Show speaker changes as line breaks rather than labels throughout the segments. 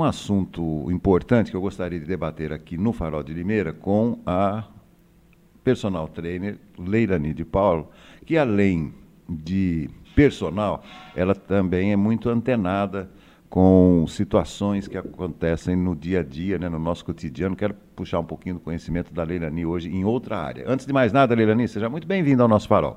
um assunto importante que eu gostaria de debater aqui no Farol de Limeira com a personal trainer Leilani de Paulo, que além de personal, ela também é muito antenada com situações que acontecem no dia a dia, né, no nosso cotidiano. Quero puxar um pouquinho do conhecimento da Leilani hoje em outra área. Antes de mais nada, Leilani, seja muito bem-vinda ao nosso farol.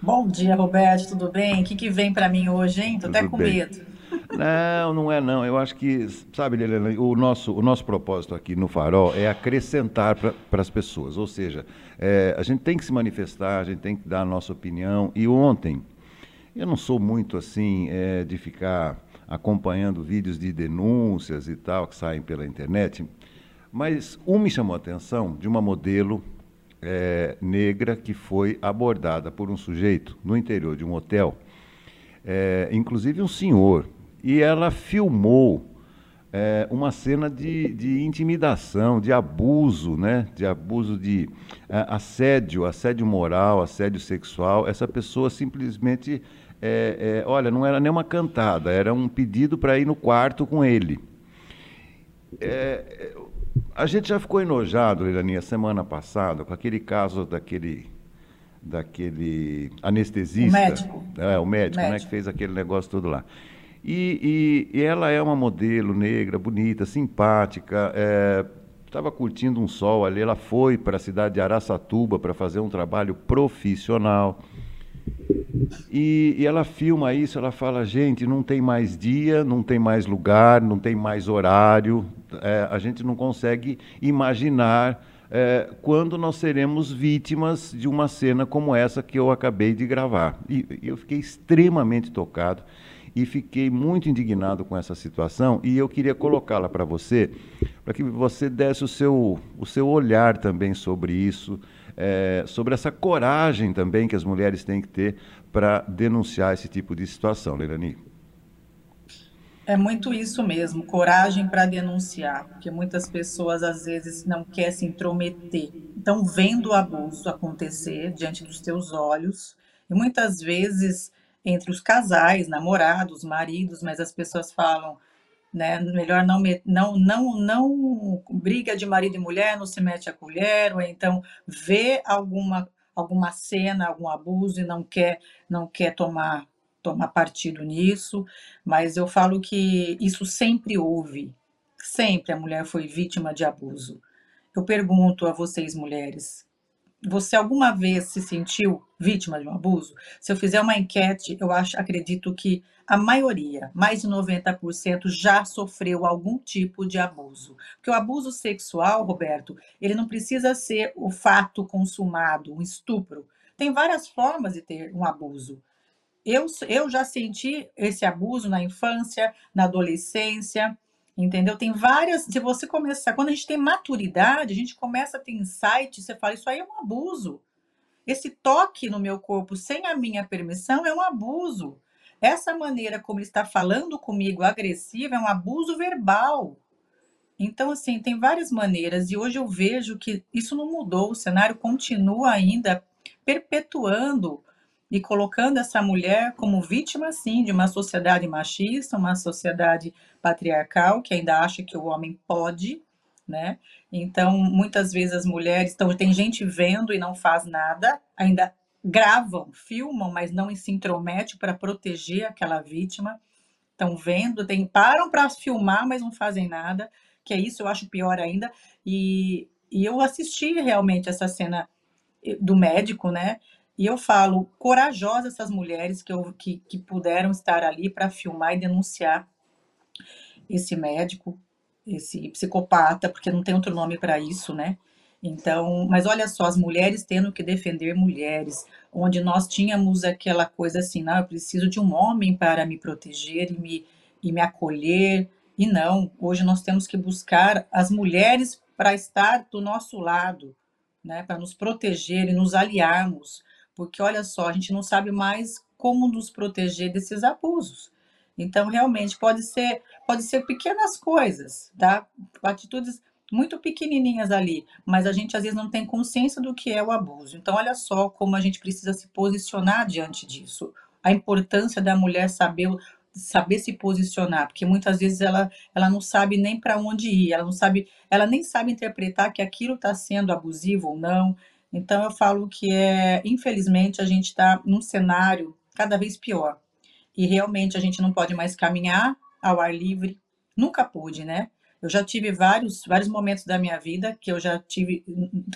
Bom dia, Roberto, tudo bem? O que, que vem para mim hoje, hein? Tô até com bem. medo.
Não, não é não. Eu acho que, sabe, Leilani, o nosso, o nosso propósito aqui no Farol é acrescentar para as pessoas. Ou seja, é, a gente tem que se manifestar, a gente tem que dar a nossa opinião. E ontem, eu não sou muito assim é, de ficar acompanhando vídeos de denúncias e tal que saem pela internet, mas um me chamou a atenção de uma modelo é, negra que foi abordada por um sujeito no interior de um hotel, é, inclusive um senhor, e ela filmou é, uma cena de, de, intimidação, de abuso, né? de abuso de é, assédio, assédio moral, assédio sexual. Essa pessoa simplesmente é, é, olha, não era nem uma cantada, era um pedido para ir no quarto com ele. É, a gente já ficou enojado, Leilani, semana passada, com aquele caso daquele, daquele anestesista. O
médico.
É, o médico, médico. Né, que fez aquele negócio todo lá. E, e, e, ela é uma modelo negra, bonita, simpática, estava é, curtindo um sol ali. Ela foi para a cidade de Araçatuba para fazer um trabalho profissional. E, e, ela filma isso, ela fala, gente, não tem mais dia, não tem mais lugar, não tem mais horário, é, a gente não consegue imaginar é, quando nós seremos vítimas de uma cena como essa que eu acabei de gravar. E, eu fiquei extremamente tocado e fiquei muito indignado com essa situação e eu queria colocá-la para você, para que você desse o seu, o seu olhar também sobre isso, é, sobre essa coragem também que as mulheres têm que ter para denunciar esse tipo de situação, Leilani.
É muito isso mesmo, coragem para denunciar, porque muitas pessoas às vezes não querem se intrometer. Estão vendo o abuso acontecer diante dos teus olhos, e muitas vezes entre os casais, namorados, maridos, mas as pessoas falam, né? Melhor não, não, não, não briga de marido e mulher, não se mete a colher, ou então vê alguma, alguma cena, algum abuso e não quer, não quer tomar, tomar partido nisso, mas eu falo que isso sempre houve, sempre a mulher foi vítima de abuso. Eu pergunto a vocês, mulheres, você alguma vez se sentiu vítima de um abuso? Se eu fizer uma enquete, eu acho, acredito que a maioria, mais de 90%, já sofreu algum tipo de abuso. Porque o abuso sexual, Roberto, ele não precisa ser o fato consumado, um estupro. Tem várias formas de ter um abuso. Eu, eu já senti esse abuso na infância, na adolescência, Entendeu? Tem várias. Se você começar, quando a gente tem maturidade, a gente começa a ter insight, você fala, isso aí é um abuso. Esse toque no meu corpo sem a minha permissão é um abuso. Essa maneira como ele está falando comigo agressiva é um abuso verbal. Então, assim, tem várias maneiras, e hoje eu vejo que isso não mudou, o cenário continua ainda perpetuando e colocando essa mulher como vítima, sim, de uma sociedade machista, uma sociedade patriarcal que ainda acha que o homem pode, né? Então, muitas vezes as mulheres, então, tem gente vendo e não faz nada, ainda gravam, filmam, mas não se intromete para proteger aquela vítima. Estão vendo, tem, param para filmar, mas não fazem nada, que é isso, eu acho pior ainda. E, e eu assisti realmente essa cena eh, do médico, né? E eu falo, corajosas essas mulheres que, eu, que, que puderam estar ali para filmar e denunciar esse médico, esse psicopata, porque não tem outro nome para isso, né? Então, mas olha só, as mulheres tendo que defender mulheres, onde nós tínhamos aquela coisa assim, não, eu preciso de um homem para me proteger e me, e me acolher, e não, hoje nós temos que buscar as mulheres para estar do nosso lado, né, para nos proteger e nos aliarmos, porque olha só, a gente não sabe mais como nos proteger desses abusos. Então, realmente, pode ser, pode ser pequenas coisas, tá? Atitudes muito pequenininhas ali, mas a gente às vezes não tem consciência do que é o abuso. Então, olha só como a gente precisa se posicionar diante disso. A importância da mulher saber saber se posicionar, porque muitas vezes ela, ela não sabe nem para onde ir, ela não sabe, ela nem sabe interpretar que aquilo está sendo abusivo ou não. Então eu falo que é, infelizmente, a gente está num cenário cada vez pior. E realmente a gente não pode mais caminhar ao ar livre, nunca pude, né? Eu já tive vários, vários momentos da minha vida que eu já tive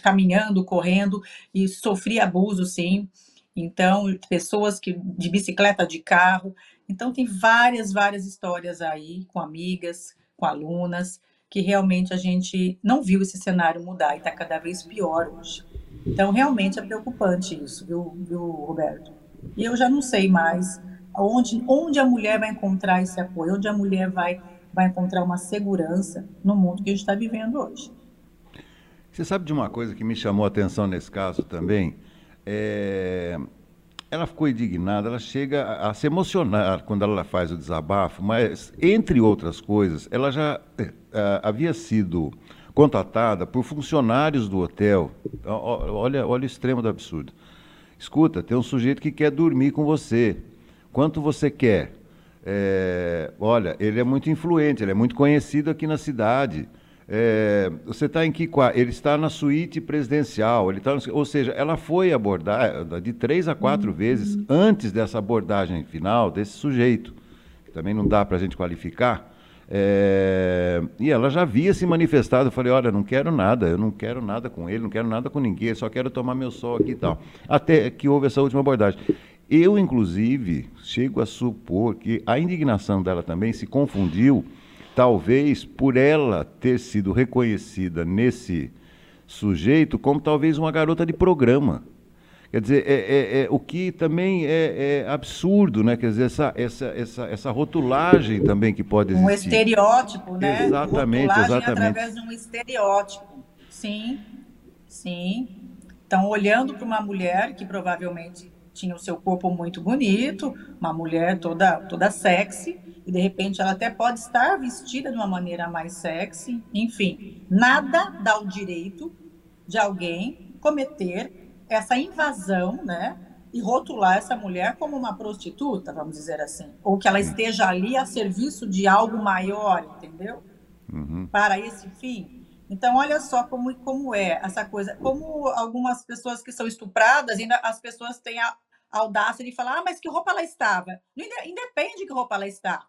caminhando, correndo e sofri abuso, sim. Então, pessoas que de bicicleta, de carro. Então, tem várias, várias histórias aí com amigas, com alunas, que realmente a gente não viu esse cenário mudar e está cada vez pior hoje. Então, realmente é preocupante isso, viu, viu, Roberto? E eu já não sei mais onde, onde a mulher vai encontrar esse apoio, onde a mulher vai, vai encontrar uma segurança no mundo que a gente está vivendo hoje.
Você sabe de uma coisa que me chamou a atenção nesse caso também? É, ela ficou indignada, ela chega a, se emocionar quando ela faz o desabafo, mas, entre outras coisas, ela já é, havia sido contatada por funcionários do hotel. Olha, olha o extremo do absurdo. Escuta, tem um sujeito que quer dormir com você. Quanto você quer? É, olha, ele é muito influente, ele é muito conhecido aqui na cidade. É, você está em que Ele está na suíte presidencial. Ele tá, ou seja, ela foi abordada de três a quatro uhum. vezes antes dessa abordagem final desse sujeito, que também não dá para a gente qualificar. É, e ela já havia se manifestado. Eu falei: olha, não quero nada, eu não quero nada com ele, não quero nada com ninguém, só quero tomar meu sol aqui e tal. Até que houve essa última abordagem. Eu, inclusive, chego a supor que a indignação dela também se confundiu talvez por ela ter sido reconhecida nesse sujeito como talvez uma garota de programa. Quer dizer, é, é, é o que também é, é, absurdo, né? Quer dizer, essa, essa, essa, essa rotulagem também que pode existir.
Um estereótipo, né?
Exatamente, rotulagem exatamente.
através de um estereótipo. Sim, sim. Então, olhando para uma mulher que provavelmente tinha o seu corpo muito bonito, uma mulher toda, toda sexy, e de repente ela até pode estar vestida de uma maneira mais sexy, enfim, nada dá o direito de alguém cometer essa invasão, né? E rotular essa mulher como uma prostituta, vamos dizer assim, ou que ela esteja ali a serviço de algo maior, entendeu? Uhum. Para esse fim. Então, olha só como, como é essa coisa. Como algumas pessoas que são estupradas, ainda as pessoas têm a audácia de falar, ah, mas que roupa ela estava? Independe de que roupa ela está.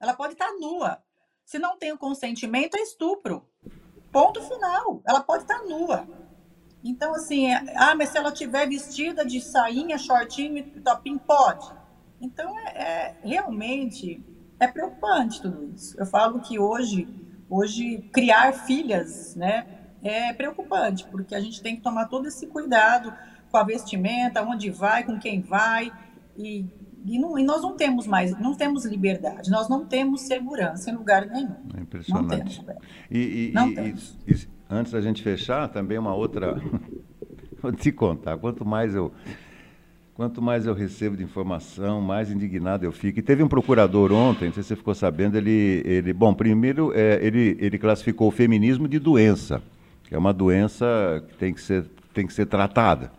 Ela pode estar nua. Se não tem o consentimento, é estupro. Ponto final. Ela pode estar nua. Então, assim, é, ah, mas se ela tiver vestida de sainha, shortinho e topinho, pode. Então, é, é, realmente é preocupante tudo isso. Eu falo que hoje, hoje criar filhas, né, é preocupante, porque a gente tem que tomar todo esse cuidado com a vestimenta, onde vai, com quem vai, e e, não, e, nós não temos mais, não temos liberdade, nós não temos segurança em lugar nenhum.
É impressionante. Não temos, e, e, não temos. Antes da gente fechar, também uma outra. Vou te contar, quanto mais eu. Quanto mais eu recebo de informação, mais indignado eu fico. E teve um procurador ontem, não sei se você ficou sabendo, ele, ele bom, primeiro é, ele, ele classificou o feminismo de doença, que é uma doença que tem que ser, tem que ser tratada.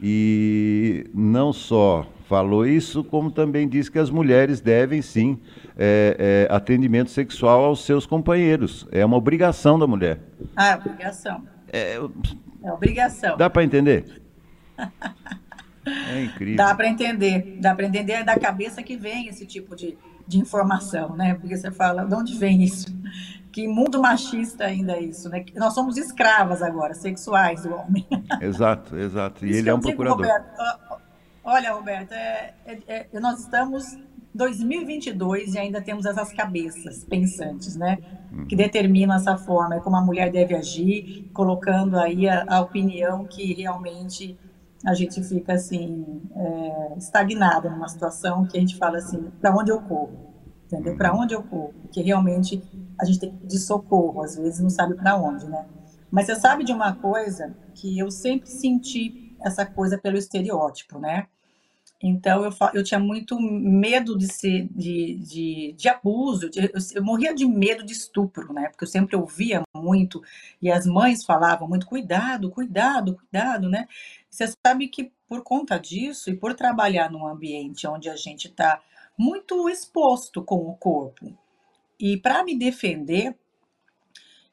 E não só falou isso, como também disse que as mulheres devem sim é, é, atendimento sexual aos seus companheiros. É uma obrigação da mulher.
Ah, é obrigação.
É,
é obrigação.
Dá para entender? é incrível.
Dá para entender. Dá para entender é da cabeça que vem esse tipo de, de informação, né? Porque você fala, de onde vem isso? Que mundo machista ainda é isso, né? Nós somos escravas agora, sexuais do homem.
Exato, exato. E isso ele é um procurador. Roberto,
Olha, Roberto, é, é, é, nós estamos 2022 e ainda temos essas cabeças pensantes, né? Que uhum. determinam essa forma, como a mulher deve agir, colocando aí a, a opinião que realmente a gente fica assim é, estagnada numa situação que a gente fala assim, para onde eu corro? Entendeu? Para onde eu corro? Porque realmente a gente tem que pedir socorro, às vezes não sabe para onde, né? Mas você sabe de uma coisa que eu sempre senti essa coisa pelo estereótipo, né? Então eu, eu tinha muito medo de ser de, de, de abuso, de, eu, eu, morria de medo de estupro, né? Porque eu sempre ouvia muito e as mães falavam muito cuidado, cuidado, cuidado, né? Você sabe que por conta disso e por trabalhar num ambiente onde a gente está muito exposto com o corpo. E para me defender,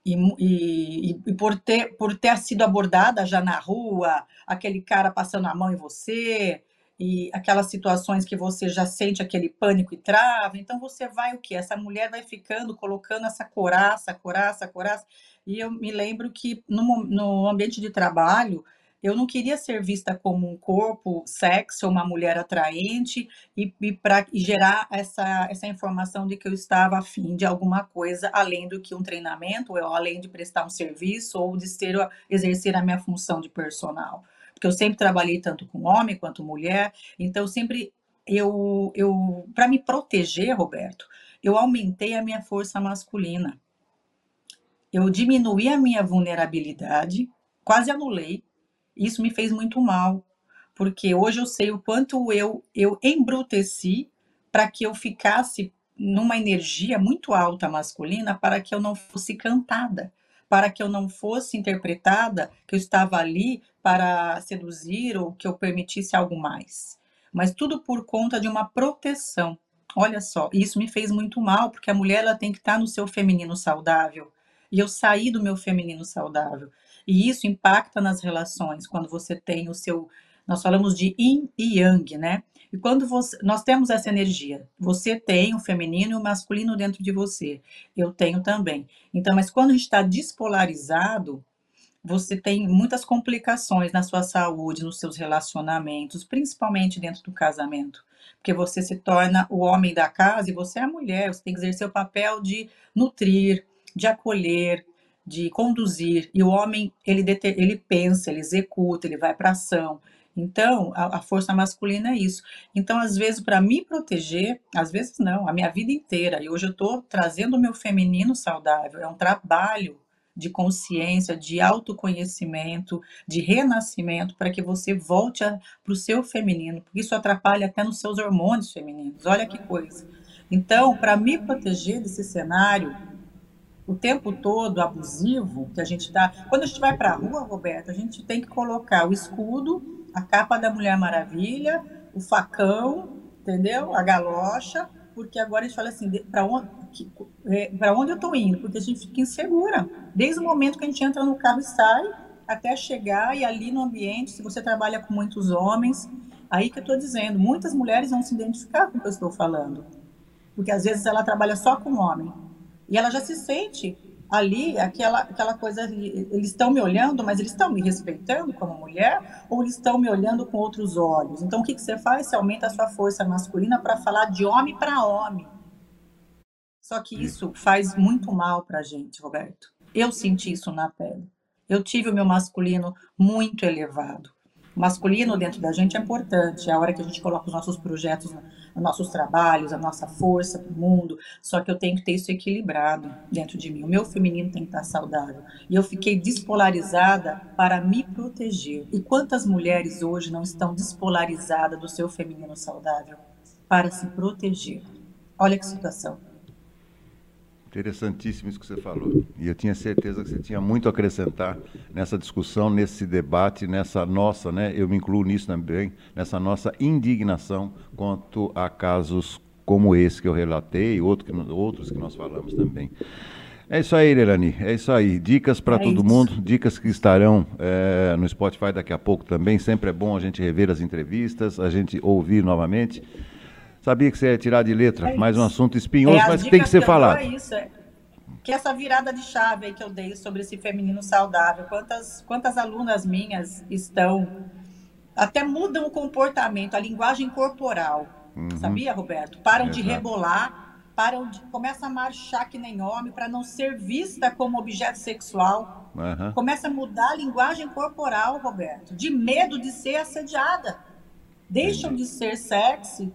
e, e, e, por, ter, por ter sido abordada já na rua, aquele cara passando a mão em você, e aquelas situações que você já sente aquele pânico e trava, então você vai o que? Essa mulher vai ficando, colocando essa coraça, coraça, coraça. E eu me lembro que no, no ambiente de trabalho, eu não queria ser vista como um corpo sexy, uma mulher atraente, e, e para gerar essa, essa informação de que eu estava afim de alguma coisa além do que um treinamento, ou além de prestar um serviço, ou de ser, exercer a minha função de personal. Porque eu sempre trabalhei tanto com homem quanto mulher, então sempre eu, eu para me proteger, Roberto, eu aumentei a minha força masculina. Eu diminuí a minha vulnerabilidade, quase anulei, isso me fez muito mal, porque hoje eu sei o quanto eu, eu embruteci para que eu ficasse numa energia muito alta masculina para que eu não fosse cantada, para que eu não fosse interpretada que eu estava ali para seduzir ou que eu permitisse algo mais. Mas tudo por conta de uma proteção. Olha só, isso me fez muito mal, porque a mulher ela tem que estar no seu feminino saudável. E eu saí do meu feminino saudável. E isso impacta nas relações, quando você tem o seu. Nós falamos de yin e yang, né? E quando você, nós temos essa energia, você tem o feminino e o masculino dentro de você, eu tenho também. Então, mas quando a gente está despolarizado, você tem muitas complicações na sua saúde, nos seus relacionamentos, principalmente dentro do casamento. Porque você se torna o homem da casa e você é a mulher, você tem que exercer o papel de nutrir, de acolher, de conduzir, e o homem, ele, ele pensa, ele executa, ele vai para ação. Então, a, a, força masculina é isso. Então, às vezes, para me proteger, às vezes não, a minha vida inteira, e hoje eu estou trazendo o meu feminino saudável, é um trabalho de consciência, de autoconhecimento, de renascimento, para que você volte para o seu feminino, porque isso atrapalha até nos seus hormônios femininos. Olha que coisa. Então, para me proteger desse cenário, o tempo todo abusivo que a gente está. Quando a gente vai para a rua, Roberto, a gente tem que colocar o escudo, a capa da Mulher Maravilha, o facão, entendeu? A galocha, porque agora a gente fala assim, para onde, é, onde eu estou indo? Porque a gente fica insegura. Desde o momento que a gente entra no carro e sai, até chegar e ali no ambiente, se você trabalha com muitos homens, aí que eu estou dizendo, muitas mulheres vão se identificar com o que eu estou falando. Porque às vezes ela trabalha só com homem e ela já se sente ali, aquela, aquela coisa, eles estão me olhando, mas eles estão me respeitando como mulher ou eles estão me olhando com outros olhos? Então, o que, que você faz? Você aumenta a sua força masculina para falar de homem para homem. Só que isso faz muito mal para a gente, Roberto. Eu senti isso na pele. Eu tive o meu masculino muito elevado. O masculino dentro da gente é importante. É a hora que a gente coloca os nossos projetos os nossos trabalhos, a nossa força para o mundo, só que eu tenho que ter isso equilibrado dentro de mim. O meu feminino tem que estar saudável. E eu fiquei despolarizada para me proteger. E quantas mulheres hoje não estão despolarizadas do seu feminino saudável para se proteger? Olha que situação.
Interessantíssimo isso que você falou. E eu tinha certeza que você tinha muito a acrescentar nessa discussão, nesse debate, nessa nossa, né? Eu me incluo nisso também, nessa nossa indignação quanto a casos como esse que eu relatei, outro que, outros que nós falamos também. É isso aí, Irani. É isso aí. Dicas para é todo isso. mundo, dicas que estarão é, no Spotify daqui a pouco também. Sempre é bom a gente rever as entrevistas, a gente ouvir novamente. Sabia que você ia tirar de letra, é mais um assunto espinhoso, é, mas que tem que ser que falado. É
isso, é. Que essa virada de chave aí que eu dei sobre esse feminino saudável, quantas, quantas alunas minhas estão até mudam o comportamento, a linguagem corporal. Uhum. Sabia, Roberto? Param Exato. de rebolar, param de começa a marchar que nem homem para não ser vista como objeto sexual. Uhum. Começa a mudar a linguagem corporal, Roberto, de medo de ser assediada. Deixam Entendi. de ser sexy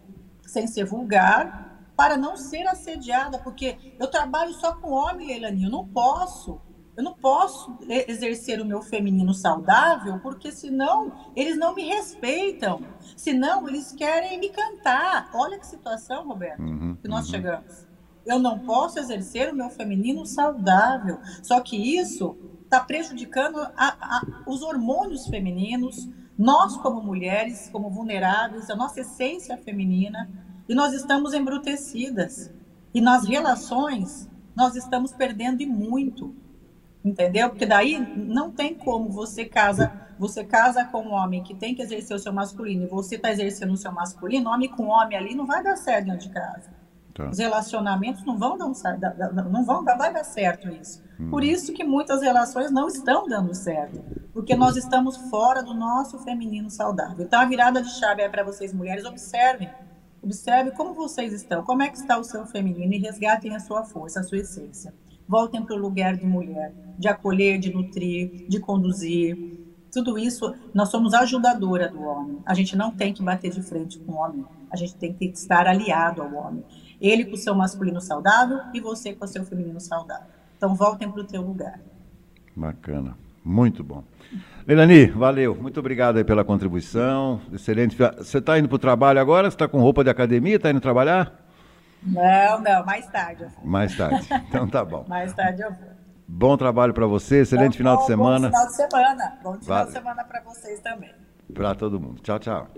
sem ser vulgar, para não ser assediada, porque eu trabalho só com homem, Leilani, eu não posso. Eu não posso exercer o meu feminino saudável, porque senão eles não me respeitam. Senão eles querem me cantar. Olha que situação, Roberto, uhum, que nós uhum. chegamos. Eu não posso exercer o meu feminino saudável. Só que isso está prejudicando a, a, os hormônios femininos, nós como mulheres, como vulneráveis, a nossa essência feminina, E nós estamos embrutecidas. E nas relações, nós estamos perdendo e muito. Entendeu? Porque daí não tem como você casa, você casa com um homem que tem que exercer o seu masculino e você está exercendo o seu masculino, homem com homem ali não vai dar certo dentro de casa. Tá. Os relacionamentos não vão dar, não vão dar, vai dar certo isso. Hum. Por isso que muitas relações não estão dando certo, porque nós estamos fora do nosso feminino saudável. Então a virada de chave é para vocês mulheres, observem. Observe como vocês estão, como é que está o seu feminino e resgatem a sua força, a sua essência voltem para o lugar de mulher, de acolher, de nutrir, de conduzir. Tudo isso, nós somos ajudadora do homem. A gente não tem que bater de frente com o homem. A gente tem que estar aliado ao homem. Ele com o seu masculino saudável e você com o seu feminino saudável. Então, voltem para o teu lugar.
Bacana. Muito bom. Leilani, valeu. Muito obrigado aí pela contribuição. Excelente. Você está indo para o trabalho agora? Você está com roupa de academia? Está indo trabalhar?
Não, não, mais tarde.
Mais tarde. Então tá bom.
mais tarde eu vou.
Bom trabalho para você, excelente final de semana.
Bom final de semana. Bom final de semana para vocês também.
Para todo mundo. Tchau, tchau.